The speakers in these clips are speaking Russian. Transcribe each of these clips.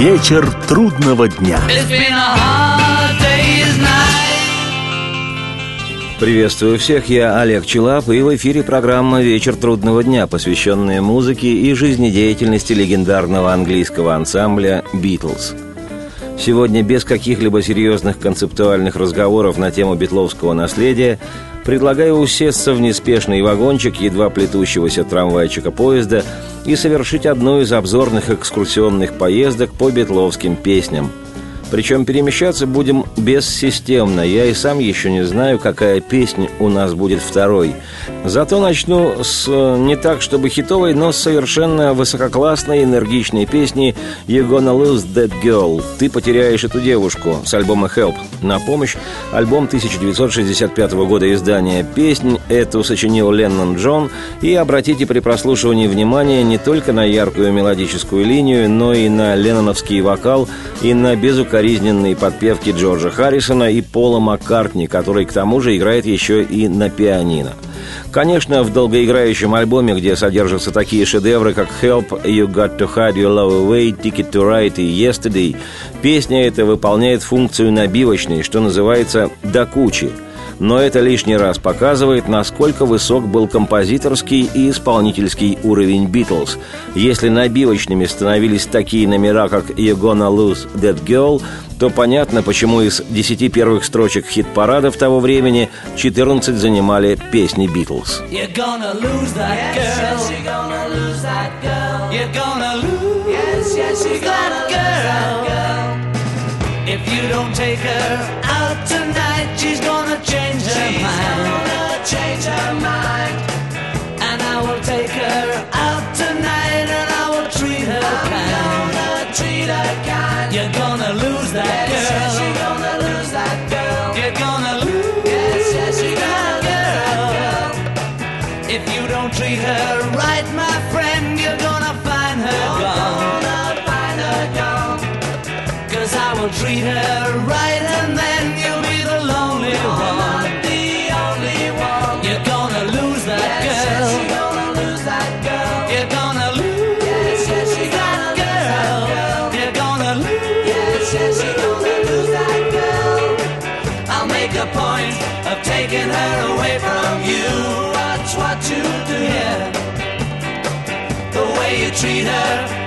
Вечер трудного дня. Приветствую всех, я Олег Челап, и в эфире программа «Вечер трудного дня», посвященная музыке и жизнедеятельности легендарного английского ансамбля «Битлз». Сегодня без каких-либо серьезных концептуальных разговоров на тему битловского наследия предлагаю усесться в неспешный вагончик едва плетущегося трамвайчика поезда и совершить одну из обзорных экскурсионных поездок по битловским песням – причем перемещаться будем бессистемно. Я и сам еще не знаю, какая песня у нас будет второй. Зато начну с э, не так, чтобы хитовой, но совершенно высококлассной, энергичной песни «You're gonna lose that girl» «Ты потеряешь эту девушку» с альбома «Help». На помощь альбом 1965 года издания песнь эту сочинил Леннон Джон. И обратите при прослушивании внимание не только на яркую мелодическую линию, но и на ленноновский вокал и на безукоризненный укоризненные подпевки Джорджа Харрисона и Пола Маккартни, который к тому же играет еще и на пианино. Конечно, в долгоиграющем альбоме, где содержатся такие шедевры, как «Help», «You Got to Hide Your Love Away», «Ticket to Ride» и «Yesterday», песня эта выполняет функцию набивочной, что называется «до кучи», но это лишний раз показывает, насколько высок был композиторский и исполнительский уровень «Битлз». Если набивочными становились такие номера, как «You're gonna lose that girl», то понятно, почему из десяти первых строчек хит-парадов того времени 14 занимали песни «Битлз». If you don't take her out tonight, she's gonna change her she's mind. Gonna change her mind. And I will take her out tonight, and I will treat her I'm kind. Gonna treat her kind. You're gonna lose that yes, girl. Yes, you're gonna lose that girl. You're gonna lose. Yes, yes, you're gonna girl. girl. If you don't treat her Treat her.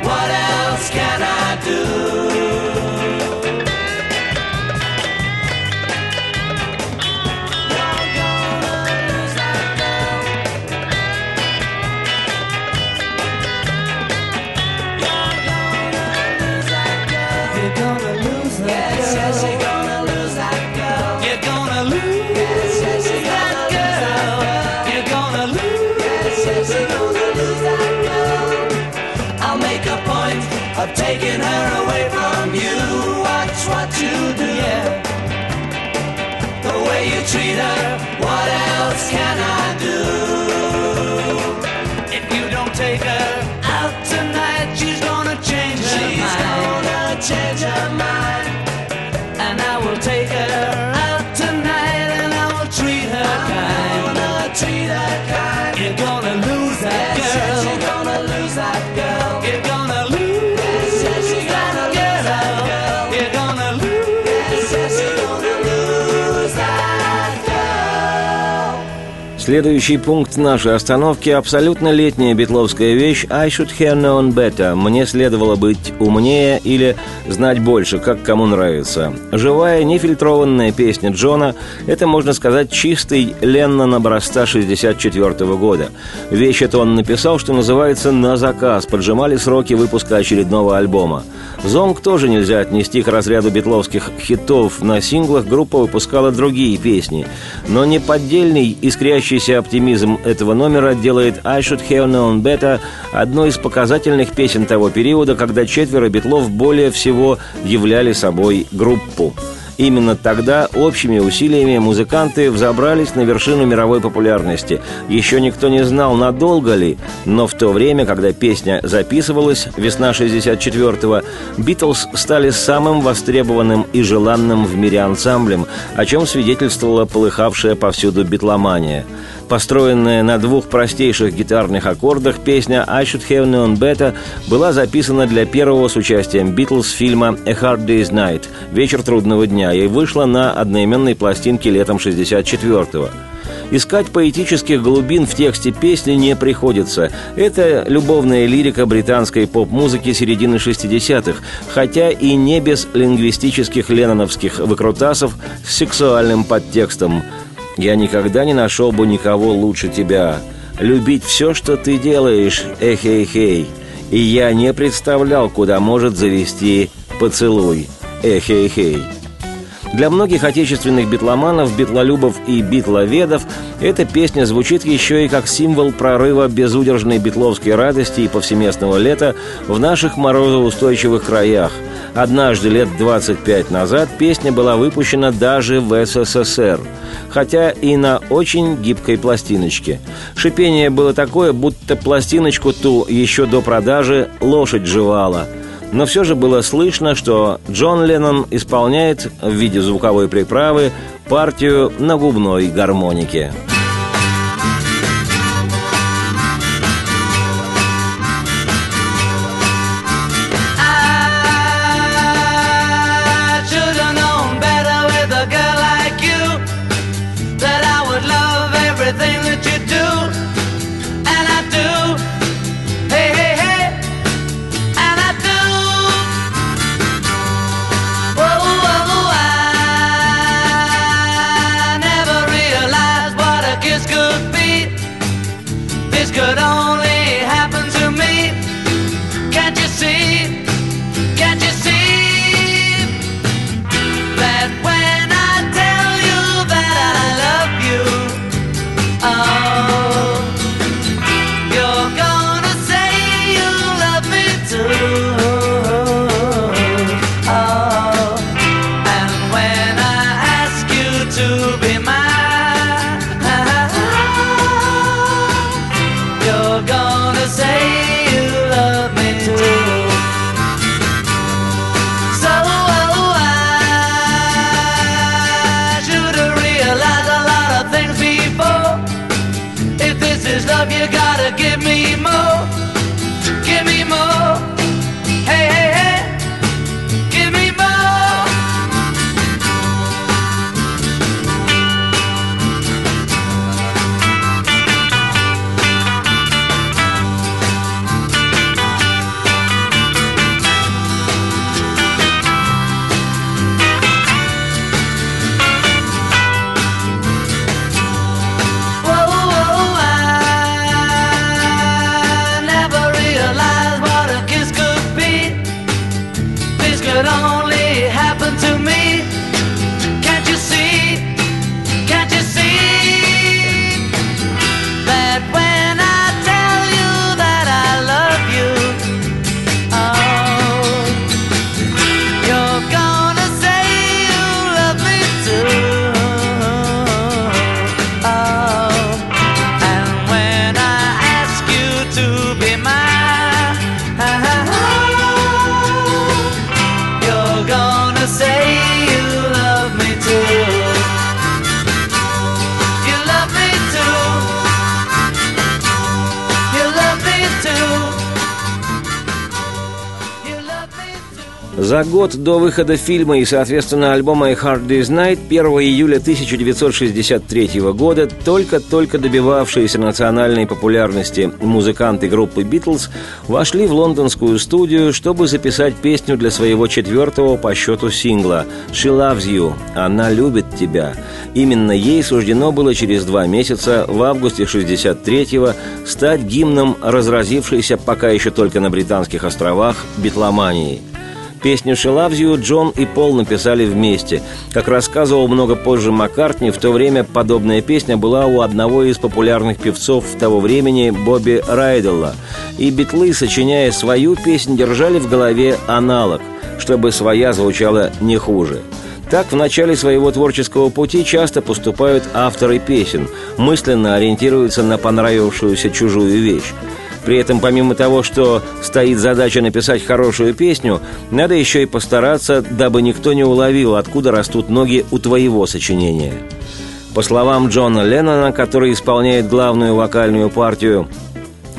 Treat her, what else can I do? If you don't take her out tonight, she's gonna change her mind. She's gonna change her mind. Следующий пункт нашей остановки – абсолютно летняя битловская вещь «I should have known better» – «Мне следовало быть умнее» или «Знать больше», как кому нравится. Живая, нефильтрованная песня Джона – это, можно сказать, чистый Леннон образца 64 года. Вещь эту он написал, что называется, на заказ, поджимали сроки выпуска очередного альбома. «Зонг» тоже нельзя отнести к разряду битловских хитов. На синглах группа выпускала другие песни. Но не поддельный, Кажущийся оптимизм этого номера делает «I should have known better» одной из показательных песен того периода, когда четверо битлов более всего являли собой группу. Именно тогда общими усилиями музыканты взобрались на вершину мировой популярности. Еще никто не знал, надолго ли, но в то время, когда песня записывалась, весна 64-го, «Битлз» стали самым востребованным и желанным в мире ансамблем, о чем свидетельствовала полыхавшая повсюду битломания – Построенная на двух простейших гитарных аккордах, песня «I Should Have Known Better» была записана для первого с участием Битлз фильма «A Hard Day's Night» «Вечер трудного дня» и вышла на одноименной пластинке летом 64-го. Искать поэтических глубин в тексте песни не приходится. Это любовная лирика британской поп-музыки середины 60-х, хотя и не без лингвистических ленноновских выкрутасов с сексуальным подтекстом – я никогда не нашел бы никого лучше тебя. Любить все, что ты делаешь, эхей-хей. И я не представлял, куда может завести поцелуй, эхей-хей. Для многих отечественных битломанов, битлолюбов и битловедов эта песня звучит еще и как символ прорыва безудержной битловской радости и повсеместного лета в наших морозоустойчивых краях. Однажды лет 25 назад песня была выпущена даже в СССР, хотя и на очень гибкой пластиночке. Шипение было такое, будто пластиночку ту еще до продажи лошадь жевала – но все же было слышно, что Джон Леннон исполняет в виде звуковой приправы партию на губной гармонике. Год до выхода фильма и, соответственно, альбома «A Hard Day's Night» 1 июля 1963 года только-только добивавшиеся национальной популярности музыканты группы «Битлз» вошли в лондонскую студию, чтобы записать песню для своего четвертого по счету сингла «She Loves You» – «Она любит тебя». Именно ей суждено было через два месяца, в августе 63-го, стать гимном разразившейся пока еще только на Британских островах битломании – Песню «She Loves You» Джон и Пол написали вместе. Как рассказывал много позже Маккартни, в то время подобная песня была у одного из популярных певцов того времени Бобби Райделла. И битлы, сочиняя свою песнь, держали в голове аналог, чтобы своя звучала не хуже. Так в начале своего творческого пути часто поступают авторы песен, мысленно ориентируются на понравившуюся чужую вещь. При этом, помимо того, что стоит задача написать хорошую песню, надо еще и постараться, дабы никто не уловил, откуда растут ноги у твоего сочинения. По словам Джона Леннона, который исполняет главную вокальную партию,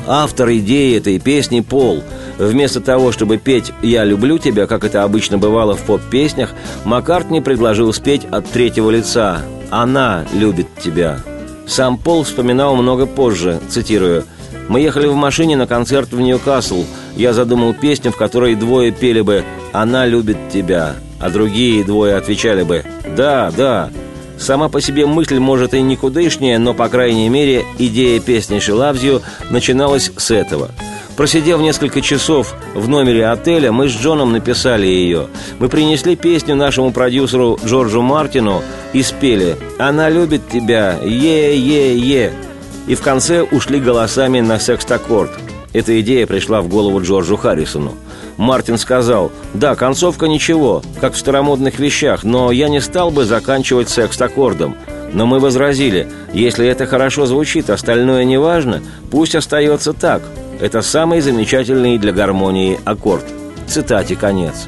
автор идеи этой песни Пол. Вместо того, чтобы петь «Я люблю тебя», как это обычно бывало в поп-песнях, Маккартни предложил спеть от третьего лица «Она любит тебя». Сам Пол вспоминал много позже, цитирую, «Мы ехали в машине на концерт в Ньюкасл. Я задумал песню, в которой двое пели бы «Она любит тебя», а другие двое отвечали бы «Да, да». Сама по себе мысль, может, и никудышняя, но, по крайней мере, идея песни «She начиналась с этого – Просидев несколько часов в номере отеля, мы с Джоном написали ее. Мы принесли песню нашему продюсеру Джорджу Мартину и спели «Она любит тебя, е-е-е». И в конце ушли голосами на секстаккорд. Эта идея пришла в голову Джорджу Харрисону. Мартин сказал, да, концовка ничего, как в старомодных вещах, но я не стал бы заканчивать секст-аккордом. Но мы возразили, если это хорошо звучит, остальное не важно, пусть остается так. Это самый замечательный для гармонии аккорд. Цитате конец.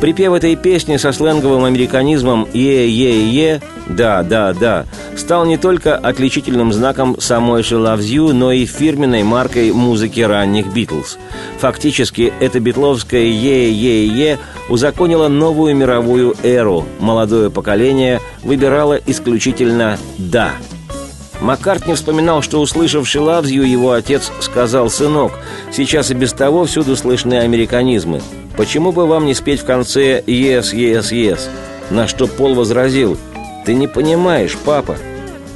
Припев этой песни со сленговым американизмом «е-е-е», «да, да, да», стал не только отличительным знаком самой «She Loves You», но и фирменной маркой музыки ранних «Битлз». Фактически, это битловское «е-е-е» узаконило новую мировую эру. Молодое поколение выбирало исключительно «да». Маккартни вспоминал, что, услышав «She его отец сказал, «Сынок, сейчас и без того всюду слышны американизмы. Почему бы вам не спеть в конце «Yes, yes, yes»?» На что Пол возразил, «Ты не понимаешь, папа,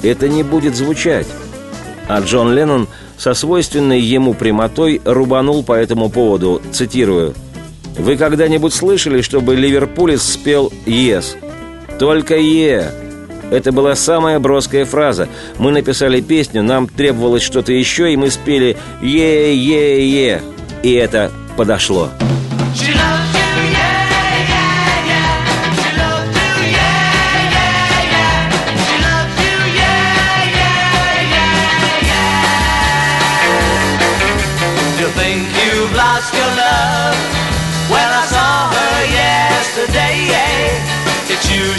это не будет звучать». А Джон Леннон со свойственной ему прямотой рубанул по этому поводу, цитирую, «Вы когда-нибудь слышали, чтобы Ливерпулис спел «Yes»?» «Только «Е». Это была самая броская фраза. Мы написали песню, нам требовалось что-то еще, и мы спели «Е-е-е». И это подошло.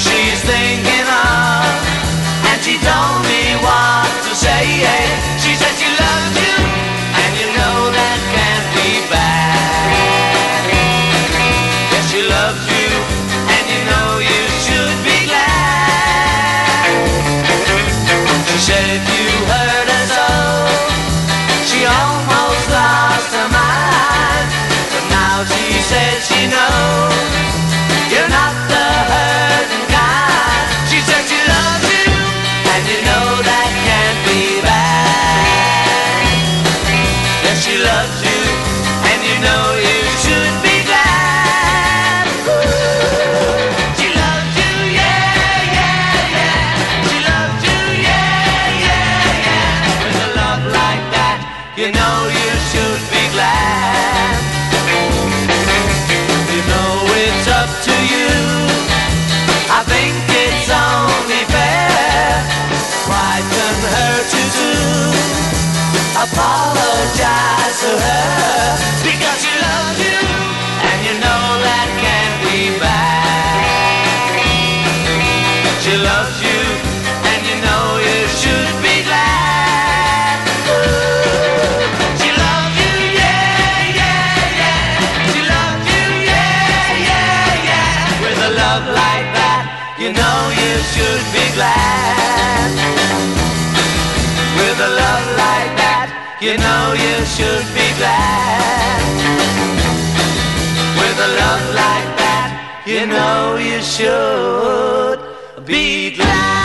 She's thinking eyes to her. Should be glad. With a love like that, you know you should be glad.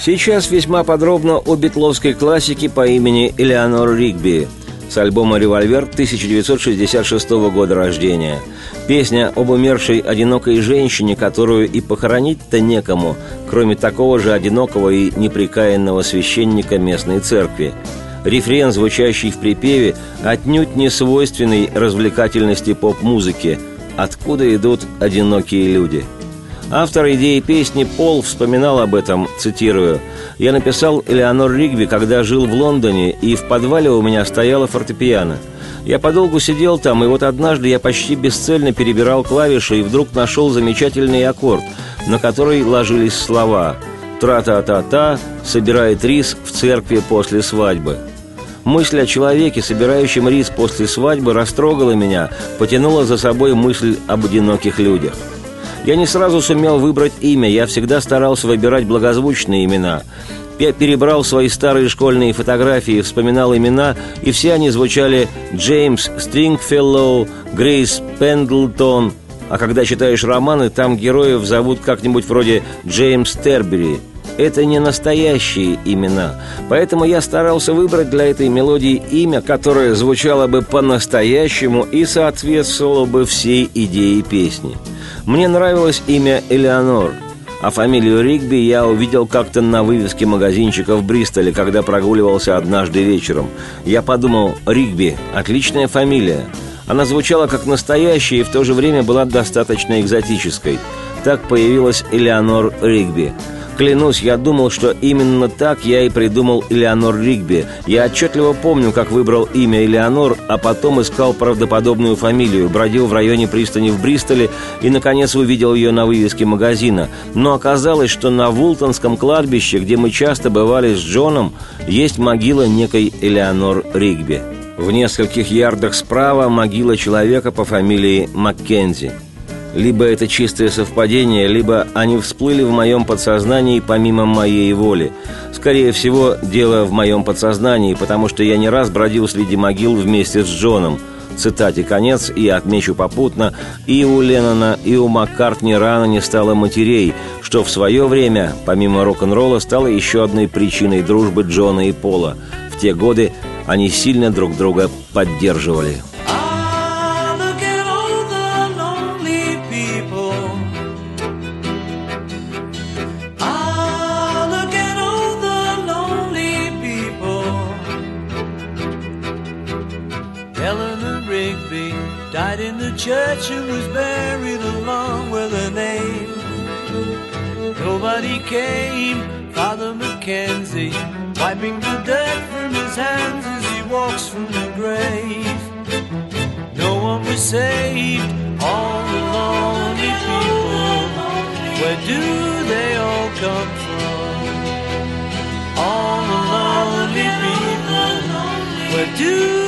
Сейчас весьма подробно о битловской классике по имени Элеонор Ригби с альбома «Револьвер» 1966 года рождения. Песня об умершей одинокой женщине, которую и похоронить-то некому, кроме такого же одинокого и неприкаянного священника местной церкви. Рефрен, звучащий в припеве, отнюдь не свойственный развлекательности поп-музыки. Откуда идут одинокие люди? Автор идеи песни Пол вспоминал об этом, цитирую. «Я написал Элеонор Ригби, когда жил в Лондоне, и в подвале у меня стояла фортепиано. Я подолгу сидел там, и вот однажды я почти бесцельно перебирал клавиши и вдруг нашел замечательный аккорд, на который ложились слова «Тра-та-та-та, собирает рис в церкви после свадьбы». Мысль о человеке, собирающем рис после свадьбы, растрогала меня, потянула за собой мысль об одиноких людях – я не сразу сумел выбрать имя, я всегда старался выбирать благозвучные имена. Я перебрал свои старые школьные фотографии, вспоминал имена, и все они звучали Джеймс Стрингфеллоу, Грейс Пендлтон. А когда читаешь романы, там героев зовут как-нибудь вроде Джеймс Тербери – это не настоящие имена. Поэтому я старался выбрать для этой мелодии имя, которое звучало бы по-настоящему и соответствовало бы всей идее песни. Мне нравилось имя Элеонор, а фамилию Ригби я увидел как-то на вывеске магазинчика в Бристоле, когда прогуливался однажды вечером. Я подумал, Ригби – отличная фамилия. Она звучала как настоящая и в то же время была достаточно экзотической. Так появилась Элеонор Ригби – Клянусь, я думал, что именно так я и придумал Элеонор Ригби. Я отчетливо помню, как выбрал имя Элеонор, а потом искал правдоподобную фамилию, бродил в районе пристани в Бристоле и, наконец, увидел ее на вывеске магазина. Но оказалось, что на Вултонском кладбище, где мы часто бывали с Джоном, есть могила некой Элеонор Ригби. В нескольких ярдах справа могила человека по фамилии Маккензи – либо это чистое совпадение, либо они всплыли в моем подсознании помимо моей воли. Скорее всего, дело в моем подсознании, потому что я не раз бродил среди могил вместе с Джоном. Цитате конец, и отмечу попутно, и у Леннона, и у Маккартни рано не стало матерей, что в свое время, помимо рок-н-ролла, стало еще одной причиной дружбы Джона и Пола. В те годы они сильно друг друга поддерживали. Mackenzie, wiping the dirt from his hands as he walks from the grave. No one was saved, all the lonely people. Where do they all come from? All the lonely people. Where do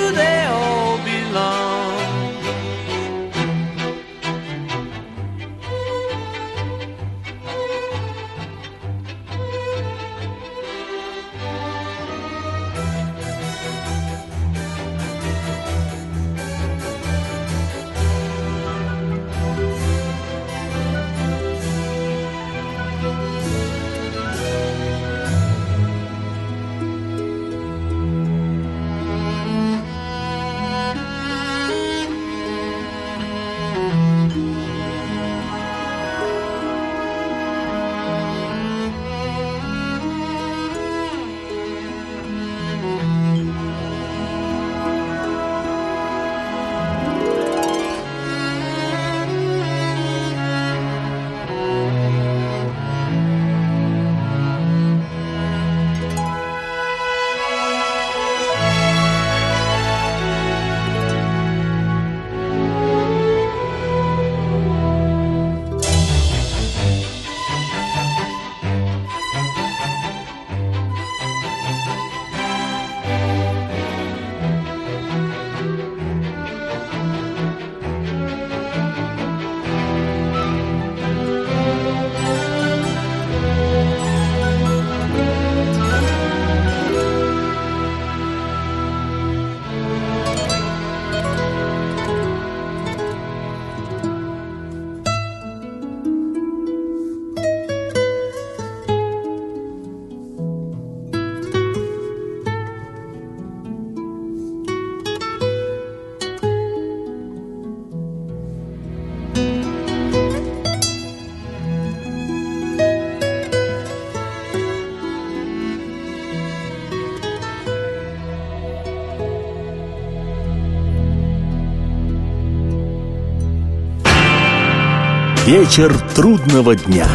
Вечер трудного дня.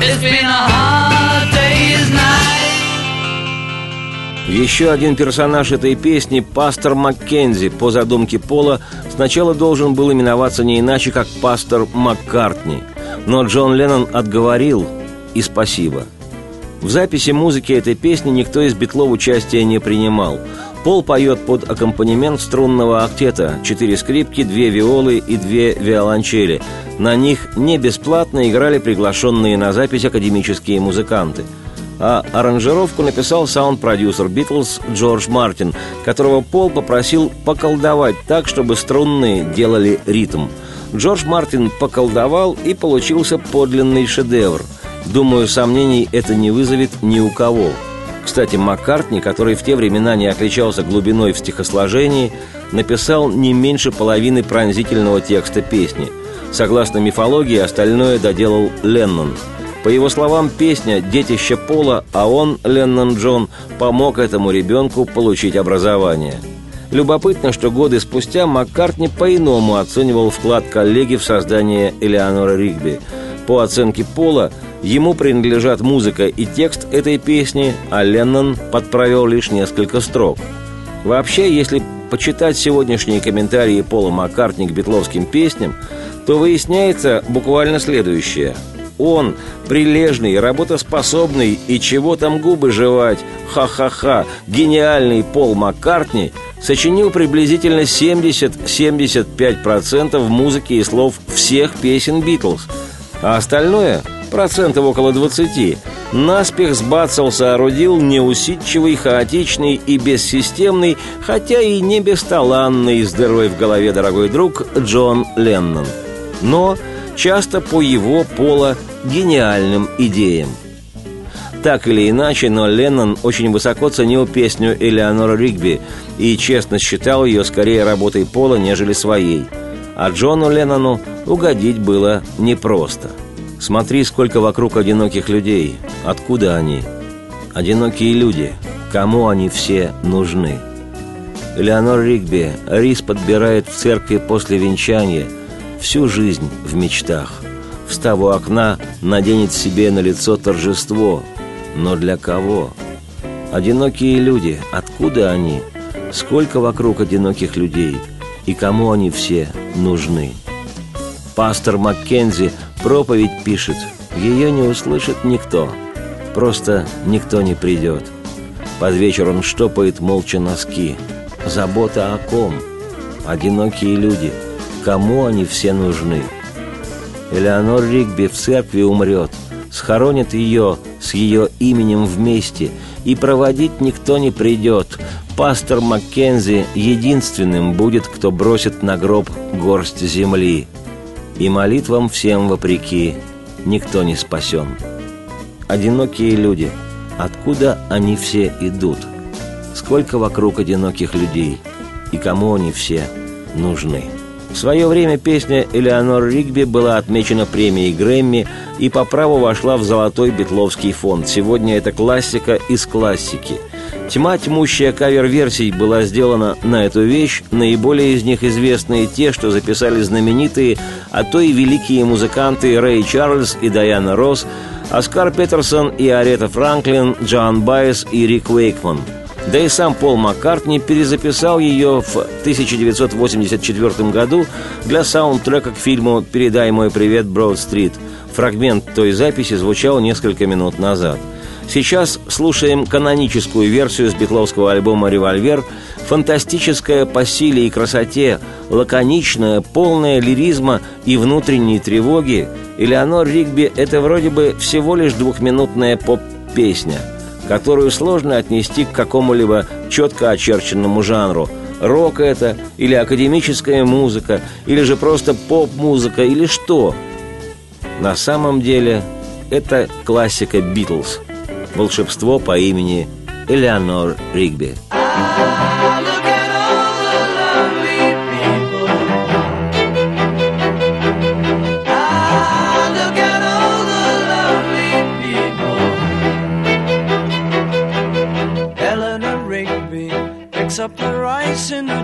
Еще один персонаж этой песни, пастор Маккензи, по задумке Пола, сначала должен был именоваться не иначе, как пастор Маккартни. Но Джон Леннон отговорил, и спасибо. В записи музыки этой песни никто из битлов участия не принимал. Пол поет под аккомпанемент струнного актета, четыре скрипки, две виолы и две виолончели. На них не бесплатно играли приглашенные на запись академические музыканты – а аранжировку написал саунд-продюсер «Битлз» Джордж Мартин, которого Пол попросил поколдовать так, чтобы струнные делали ритм. Джордж Мартин поколдовал, и получился подлинный шедевр. Думаю, сомнений это не вызовет ни у кого. Кстати, Маккартни, который в те времена не отличался глубиной в стихосложении, написал не меньше половины пронзительного текста песни. Согласно мифологии, остальное доделал Леннон – по его словам, песня «Детище Пола», а он, Леннон Джон, помог этому ребенку получить образование. Любопытно, что годы спустя Маккартни по-иному оценивал вклад коллеги в создание Элеонора Ригби. По оценке Пола, ему принадлежат музыка и текст этой песни, а Леннон подправил лишь несколько строк. Вообще, если почитать сегодняшние комментарии Пола Маккартни к битловским песням, то выясняется буквально следующее – он, прилежный, работоспособный и чего там губы жевать, ха-ха-ха, гениальный Пол Маккартни сочинил приблизительно 70-75% музыки и слов всех песен Битлз, а остальное, процентов около 20, наспех сбацал соорудил неусидчивый, хаотичный и бессистемный, хотя и не бесталанный, с дырой в голове дорогой друг Джон Леннон. Но часто по его пола гениальным идеям. Так или иначе, но Леннон очень высоко ценил песню Элеонора Ригби и честно считал ее скорее работой Пола, нежели своей. А Джону Леннону угодить было непросто. Смотри, сколько вокруг одиноких людей. Откуда они? Одинокие люди. Кому они все нужны? Элеонор Ригби рис подбирает в церкви после венчания всю жизнь в мечтах – встав у окна, наденет себе на лицо торжество. Но для кого? Одинокие люди, откуда они? Сколько вокруг одиноких людей? И кому они все нужны? Пастор Маккензи проповедь пишет. Ее не услышит никто. Просто никто не придет. Под вечер он штопает молча носки. Забота о ком? Одинокие люди. Кому они все нужны? Элеонор Ригби в церкви умрет, схоронят ее с ее именем вместе, и проводить никто не придет. Пастор Маккензи единственным будет, кто бросит на гроб горсть земли. И молитвам всем вопреки никто не спасен. Одинокие люди, откуда они все идут? Сколько вокруг одиноких людей, и кому они все нужны? В свое время песня Элеонор Ригби была отмечена премией Грэмми и по праву вошла в золотой битловский фонд. Сегодня это классика из классики. Тьма тьмущая кавер-версий была сделана на эту вещь, наиболее из них известные те, что записали знаменитые, а то и великие музыканты Рэй Чарльз и Дайана Росс, Оскар Петерсон и Арета Франклин, Джоан Байес и Рик Уэйкман – да и сам Пол Маккартни перезаписал ее в 1984 году для саундтрека к фильму «Передай мой привет, Броуд-стрит». Фрагмент той записи звучал несколько минут назад. Сейчас слушаем каноническую версию с битловского альбома «Револьвер», фантастическая по силе и красоте, лаконичная, полная лиризма и внутренней тревоги, Элеонор Ригби – это вроде бы всего лишь двухминутная поп-песня – которую сложно отнести к какому-либо четко очерченному жанру. Рок это, или академическая музыка, или же просто поп-музыка, или что? На самом деле это классика Битлз. Волшебство по имени Элеонор Ригби. up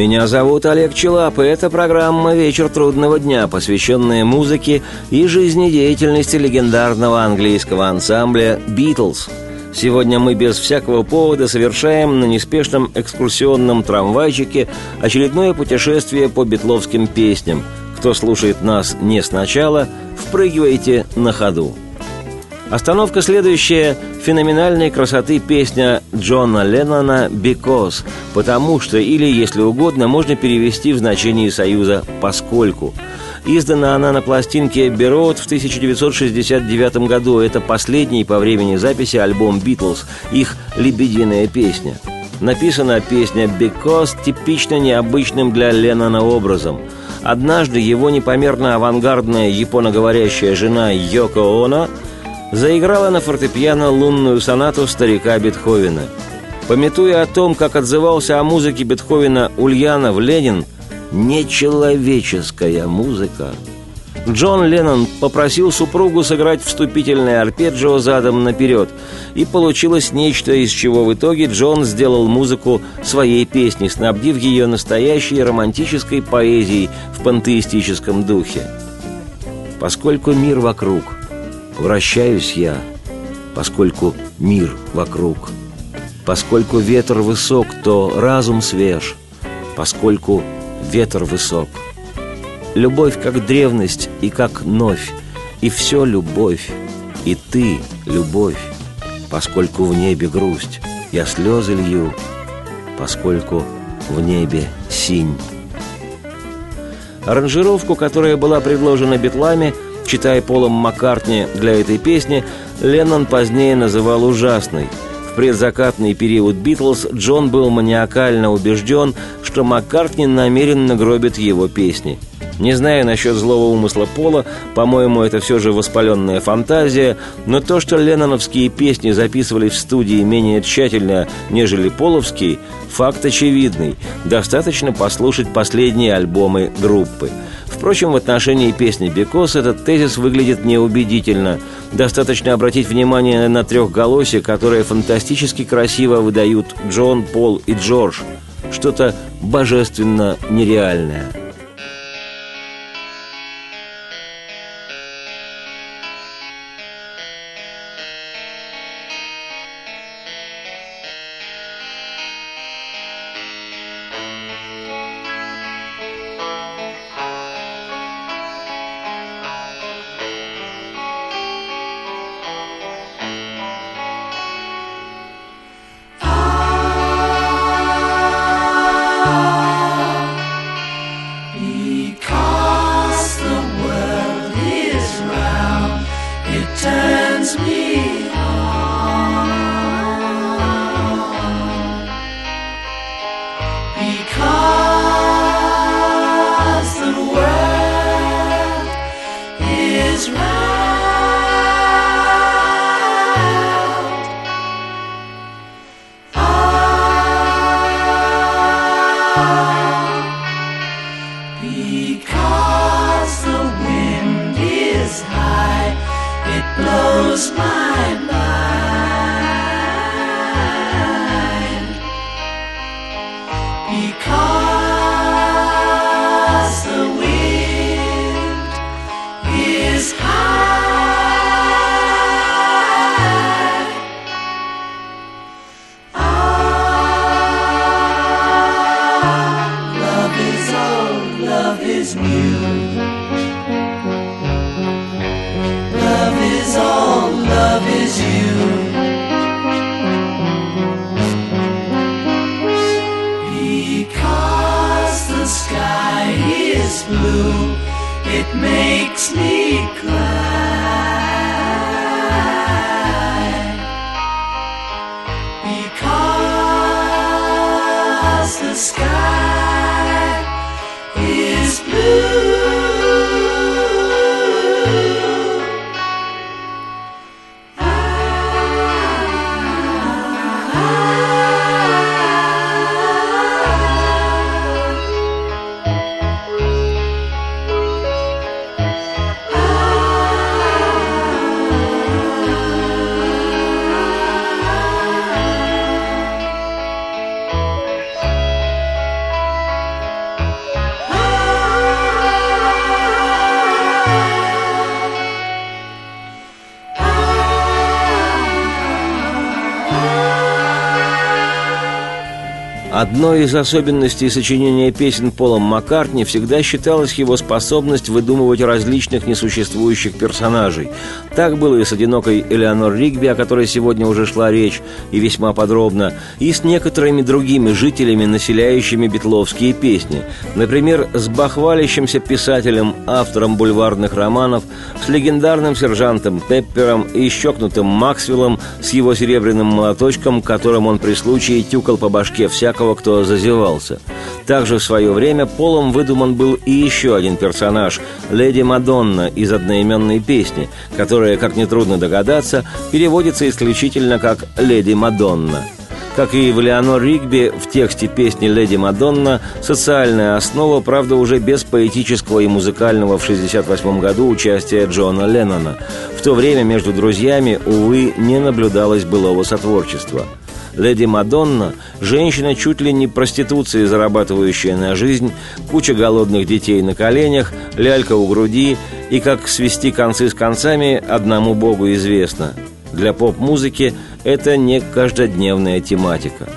Меня зовут Олег Челап, и это программа «Вечер трудного дня», посвященная музыке и жизнедеятельности легендарного английского ансамбля «Битлз». Сегодня мы без всякого повода совершаем на неспешном экскурсионном трамвайчике очередное путешествие по битловским песням. Кто слушает нас не сначала, впрыгивайте на ходу. Остановка следующая – феноменальной красоты песня Джона Леннона «Because», потому что, или, если угодно, можно перевести в значении союза «поскольку». Издана она на пластинке «Abbey Road» в 1969 году. Это последний по времени записи альбом «Битлз», их «Лебединая песня». Написана песня «Because» типично необычным для Леннона образом. Однажды его непомерно авангардная японоговорящая жена Йоко Оно заиграла на фортепиано лунную сонату старика Бетховена. Пометуя о том, как отзывался о музыке Бетховена Ульянов Ленин, нечеловеческая музыка. Джон Леннон попросил супругу сыграть вступительное арпеджио задом наперед, и получилось нечто, из чего в итоге Джон сделал музыку своей песни, снабдив ее настоящей романтической поэзией в пантеистическом духе. Поскольку мир вокруг, вращаюсь я, поскольку мир вокруг. Поскольку ветер высок, то разум свеж, поскольку ветер высок. Любовь как древность и как новь, и все любовь, и ты любовь, поскольку в небе грусть, я слезы лью, поскольку в небе синь. Аранжировку, которая была предложена битлами, читая Полом Маккартни для этой песни, Леннон позднее называл ужасной. В предзакатный период «Битлз» Джон был маниакально убежден, что Маккартни намеренно гробит его песни. Не знаю насчет злого умысла Пола, по-моему, это все же воспаленная фантазия, но то, что ленноновские песни записывались в студии менее тщательно, нежели половские, факт очевидный. Достаточно послушать последние альбомы группы. Впрочем, в отношении песни «Бекос» этот тезис выглядит неубедительно. Достаточно обратить внимание на трехголосие, которое фантастически красиво выдают Джон, Пол и Джордж. Что-то божественно нереальное. Одной из особенностей сочинения песен Полом Маккартни всегда считалась его способность выдумывать различных несуществующих персонажей. Так было и с одинокой Элеонор Ригби, о которой сегодня уже шла речь, и весьма подробно, и с некоторыми другими жителями, населяющими битловские песни. Например, с бахвалящимся писателем, автором бульварных романов, с легендарным сержантом Пеппером и щекнутым Максвеллом с его серебряным молоточком, которым он при случае тюкал по башке всякого всякого, кто зазевался. Также в свое время Полом выдуман был и еще один персонаж – Леди Мадонна из одноименной песни, которая, как нетрудно догадаться, переводится исключительно как «Леди Мадонна». Как и в Леонор Ригби, в тексте песни «Леди Мадонна» социальная основа, правда, уже без поэтического и музыкального в 1968 году участия Джона Леннона. В то время между друзьями, увы, не наблюдалось былого сотворчества – Леди Мадонна – женщина чуть ли не проституцией, зарабатывающая на жизнь, куча голодных детей на коленях, лялька у груди, и как свести концы с концами одному богу известно. Для поп-музыки это не каждодневная тематика.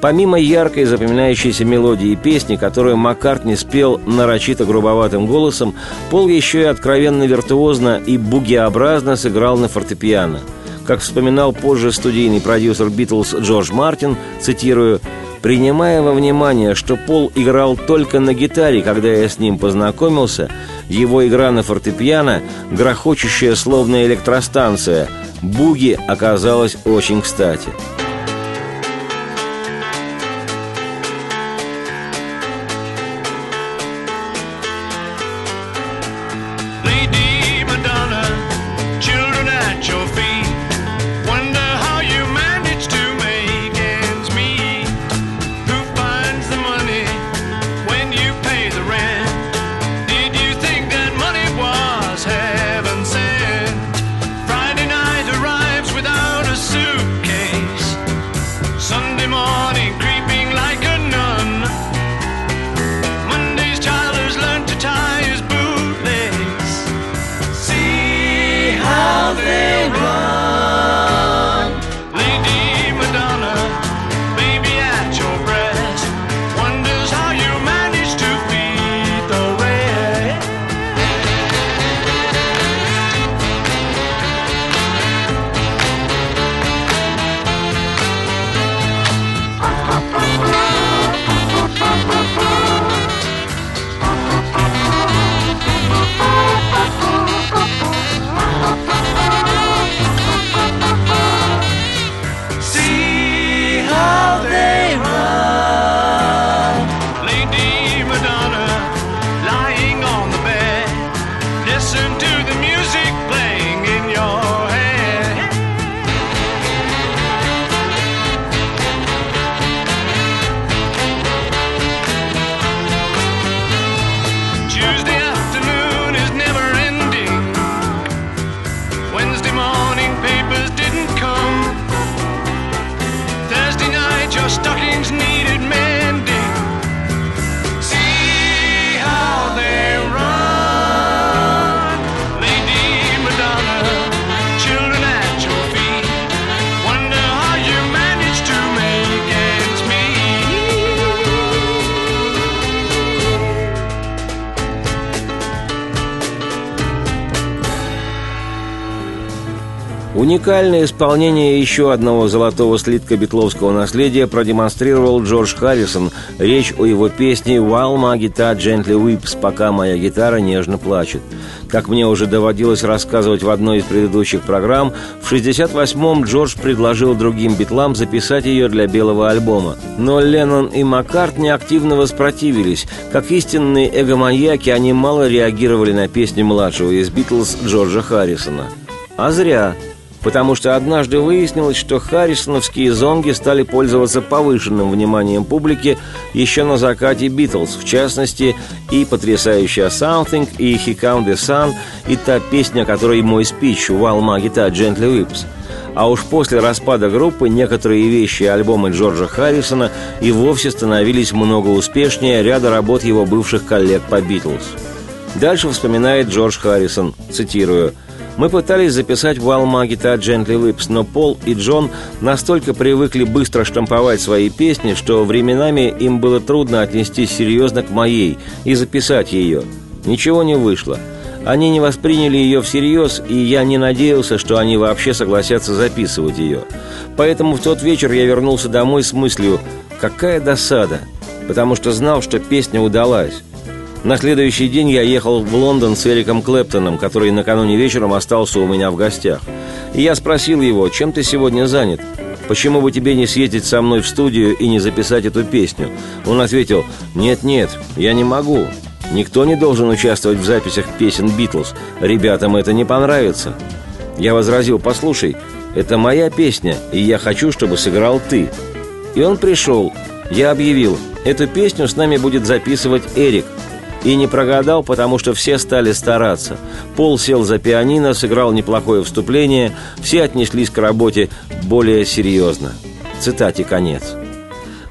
Помимо яркой запоминающейся мелодии песни, которую Маккартни спел нарочито грубоватым голосом, Пол еще и откровенно виртуозно и бугиобразно сыграл на фортепиано – как вспоминал позже студийный продюсер «Битлз» Джордж Мартин, цитирую, «Принимая во внимание, что Пол играл только на гитаре, когда я с ним познакомился, его игра на фортепиано, грохочущая словно электростанция, буги оказалась очень кстати». Уникальное исполнение еще одного золотого слитка битловского наследия продемонстрировал Джордж Харрисон. Речь о его песне «While my guitar gently weeps» «Пока моя гитара нежно плачет». Как мне уже доводилось рассказывать в одной из предыдущих программ, в 68-м Джордж предложил другим битлам записать ее для белого альбома. Но Леннон и Маккартни активно воспротивились. Как истинные эгоманьяки, они мало реагировали на песни младшего из Битлз Джорджа Харрисона. А зря потому что однажды выяснилось, что харрисоновские зонги стали пользоваться повышенным вниманием публики еще на закате «Битлз», в частности, и потрясающая «Something», и «He Count the Sun», и та песня, которой мой спич «While my guitar gently whips». А уж после распада группы некоторые вещи альбома Джорджа Харрисона и вовсе становились много успешнее ряда работ его бывших коллег по «Битлз». Дальше вспоминает Джордж Харрисон, цитирую – Мы пытались записать в Алмагита Gently Whips, но Пол и Джон настолько привыкли быстро штамповать свои песни, что временами им было трудно отнестись серьезно к моей и записать ее. Ничего не вышло. Они не восприняли ее всерьез, и я не надеялся, что они вообще согласятся записывать ее. Поэтому в тот вечер я вернулся домой с мыслью «Какая досада!» потому что знал, что песня удалась. На следующий день я ехал в Лондон с Эриком Клэптоном, который накануне вечером остался у меня в гостях. И я спросил его, чем ты сегодня занят? Почему бы тебе не съездить со мной в студию и не записать эту песню? Он ответил, нет-нет, я не могу. Никто не должен участвовать в записях песен «Битлз». Ребятам это не понравится. Я возразил, послушай, это моя песня, и я хочу, чтобы сыграл ты. И он пришел. Я объявил, эту песню с нами будет записывать Эрик – и не прогадал, потому что все стали стараться. Пол сел за пианино, сыграл неплохое вступление, все отнеслись к работе более серьезно. Цитате конец.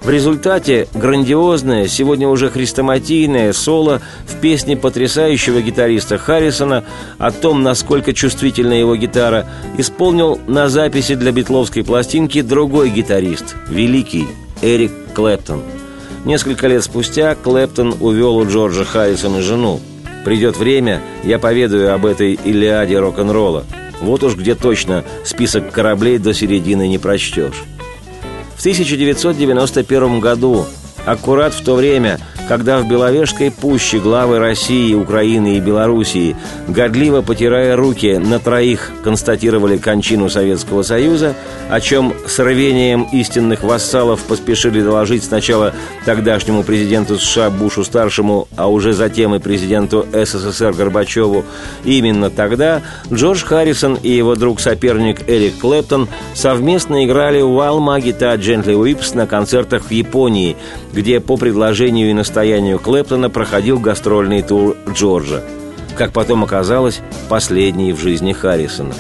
В результате грандиозное, сегодня уже хрестоматийное соло в песне потрясающего гитариста Харрисона о том, насколько чувствительна его гитара, исполнил на записи для битловской пластинки другой гитарист, великий Эрик Клэптон – Несколько лет спустя Клэптон увел у Джорджа Харрисона жену. Придет время, я поведаю об этой Илиаде рок-н-ролла. Вот уж где точно список кораблей до середины не прочтешь. В 1991 году, аккурат в то время, когда в Беловежской пуще главы России, Украины и Белоруссии, годливо потирая руки на троих, констатировали кончину Советского Союза, о чем с рвением истинных вассалов поспешили доложить сначала тогдашнему президенту США Бушу-старшему, а уже затем и президенту СССР Горбачеву. Именно тогда Джордж Харрисон и его друг-соперник Эрик Клэптон совместно играли «While Maggie Gently Whips» на концертах в Японии, где по предложению и настоянию Клэптона проходил гастрольный тур Джорджа. Как потом оказалось, последний в жизни Харрисона.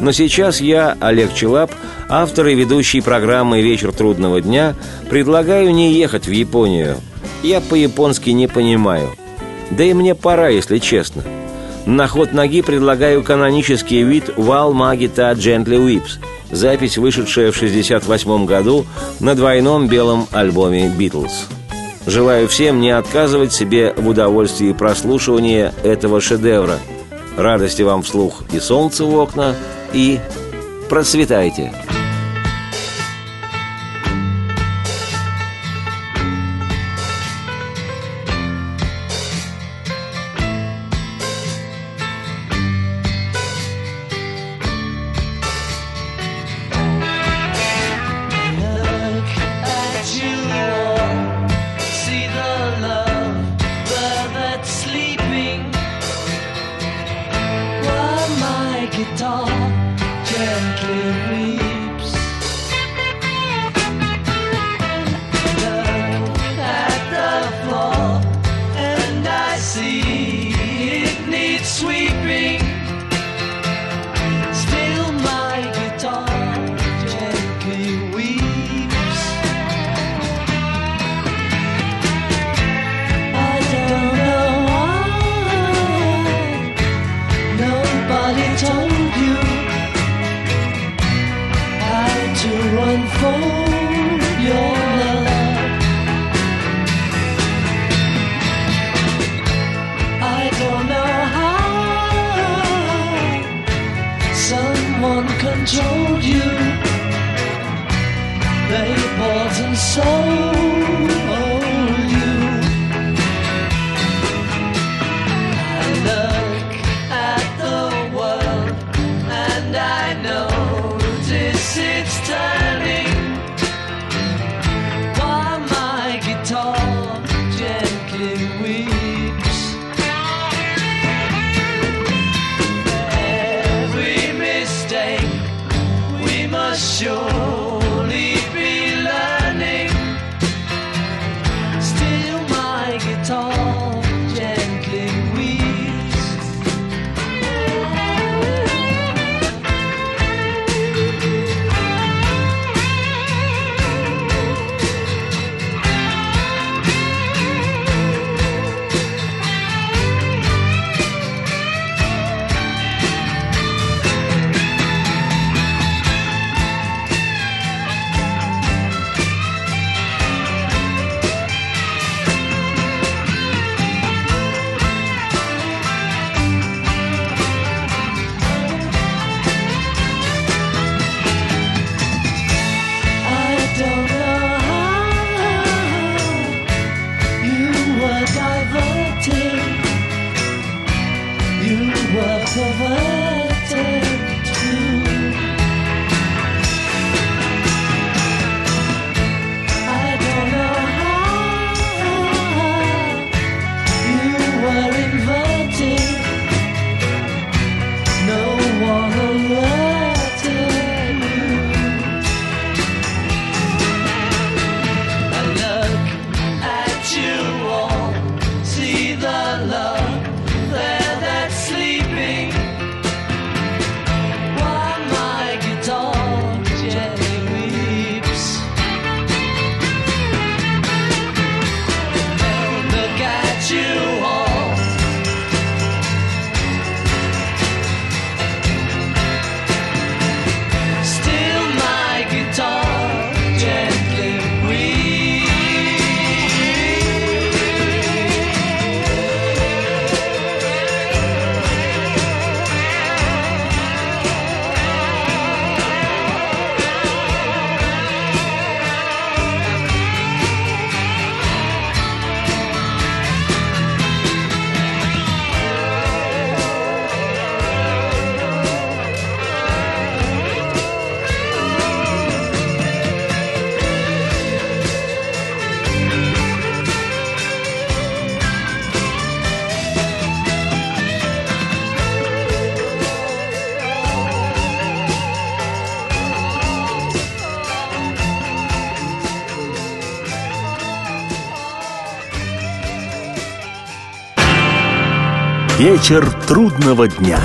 Но сейчас я, Олег Челап, автор и ведущий программы «Вечер трудного дня», предлагаю не ехать в Японию. Я по-японски не понимаю. Да и мне пора, если честно. На ход ноги предлагаю канонический вид «Вал Магита Gently Whips», запись, вышедшая в 1968 году на двойном белом альбоме «Битлз». Желаю всем не отказывать себе в удовольствии прослушивания этого шедевра. Радости вам вслух и солнце в окна, и процветайте! guitar gently weep. Вечер трудного дня.